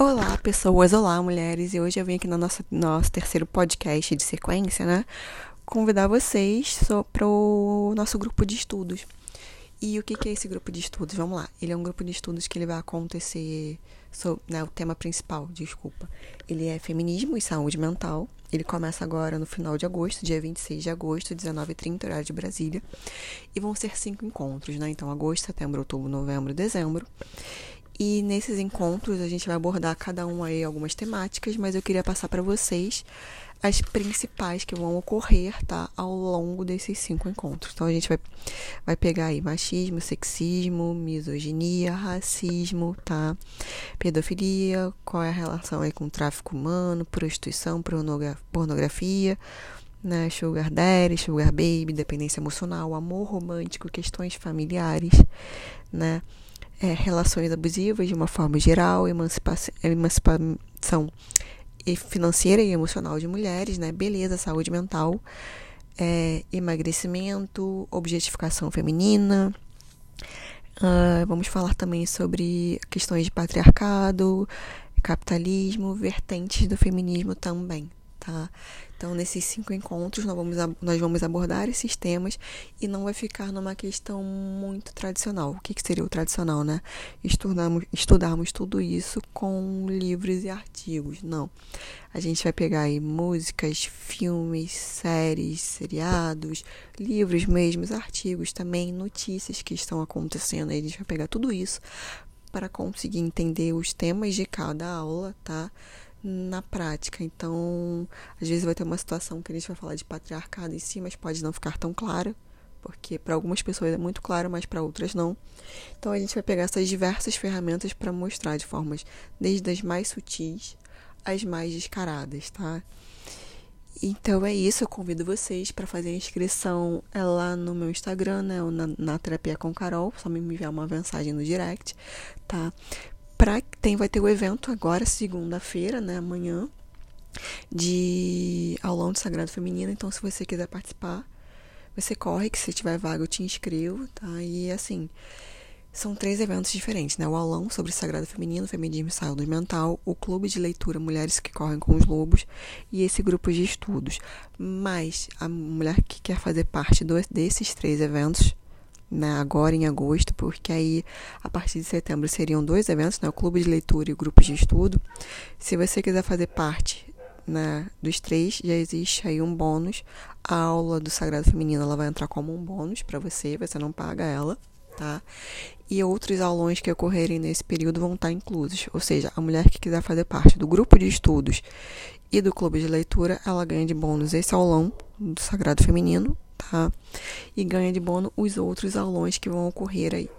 Olá, pessoas, olá, mulheres, e hoje eu vim aqui no nosso, nosso terceiro podcast de sequência, né? Convidar vocês para o nosso grupo de estudos. E o que, que, é esse grupo de estudos? Vamos lá. Ele é um grupo de estudos que ele vai acontecer. So, né, o tema principal, desculpa. Ele é feminismo e saúde mental. Ele começa agora no final de agosto, dia 26 de agosto, 19h30, horário de Brasília. E vão ser cinco encontros, né? Então, agosto, setembro, outubro, novembro, dezembro. E nesses encontros a gente vai abordar cada um aí algumas temáticas, mas eu queria passar para vocês as principais que vão ocorrer, tá, ao longo desses cinco encontros. Então a gente vai, vai pegar aí machismo, sexismo, misoginia, racismo, tá, pedofilia, qual é a relação aí com tráfico humano, prostituição, pornografia, né, sugar daddy, sugar baby, dependência emocional, amor romântico, questões familiares, né, é, relações abusivas de uma forma geral, emancipação, emancipação financeira e emocional de mulheres, né? Beleza, saúde mental, é, emagrecimento, objetificação feminina. Uh, vamos falar também sobre questões de patriarcado, capitalismo, vertentes do feminismo também, tá? Então, nesses cinco encontros, nós vamos, nós vamos abordar esses temas e não vai ficar numa questão muito tradicional. O que, que seria o tradicional, né? Estudarmos, estudarmos tudo isso com livros e artigos. Não. A gente vai pegar aí músicas, filmes, séries, seriados, livros mesmos, artigos também, notícias que estão acontecendo. Aí a gente vai pegar tudo isso para conseguir entender os temas de cada aula, tá? Na prática. Então, às vezes vai ter uma situação que a gente vai falar de patriarcado em si, mas pode não ficar tão claro, porque para algumas pessoas é muito claro, mas para outras não. Então, a gente vai pegar essas diversas ferramentas para mostrar de formas desde as mais sutis às mais descaradas, tá? Então é isso, eu convido vocês para fazer a inscrição é lá no meu Instagram, né, na, na Terapia com Carol, só me enviar uma mensagem no direct, tá? Pra, tem, vai ter o evento agora, segunda-feira, né? Amanhã, de aulão de Sagrado Feminino. Então, se você quiser participar, você corre, que se tiver vaga eu te inscrevo, tá? E assim, são três eventos diferentes, né? O aulão sobre Sagrado Feminino, Feminismo e Saúde Mental, o clube de leitura Mulheres que Correm com os Lobos e esse grupo de estudos. Mas a mulher que quer fazer parte do, desses três eventos né, agora em agosto, porque aí a partir de setembro seriam dois eventos, né, o clube de leitura e o grupo de estudo. Se você quiser fazer parte né, dos três, já existe aí um bônus. A aula do Sagrado Feminino ela vai entrar como um bônus para você, você não paga ela, tá? E outros aulões que ocorrerem nesse período vão estar inclusos. Ou seja, a mulher que quiser fazer parte do grupo de estudos e do clube de leitura, ela ganha de bônus esse aulão do Sagrado Feminino? E ganha de bônus os outros aulões que vão ocorrer aí.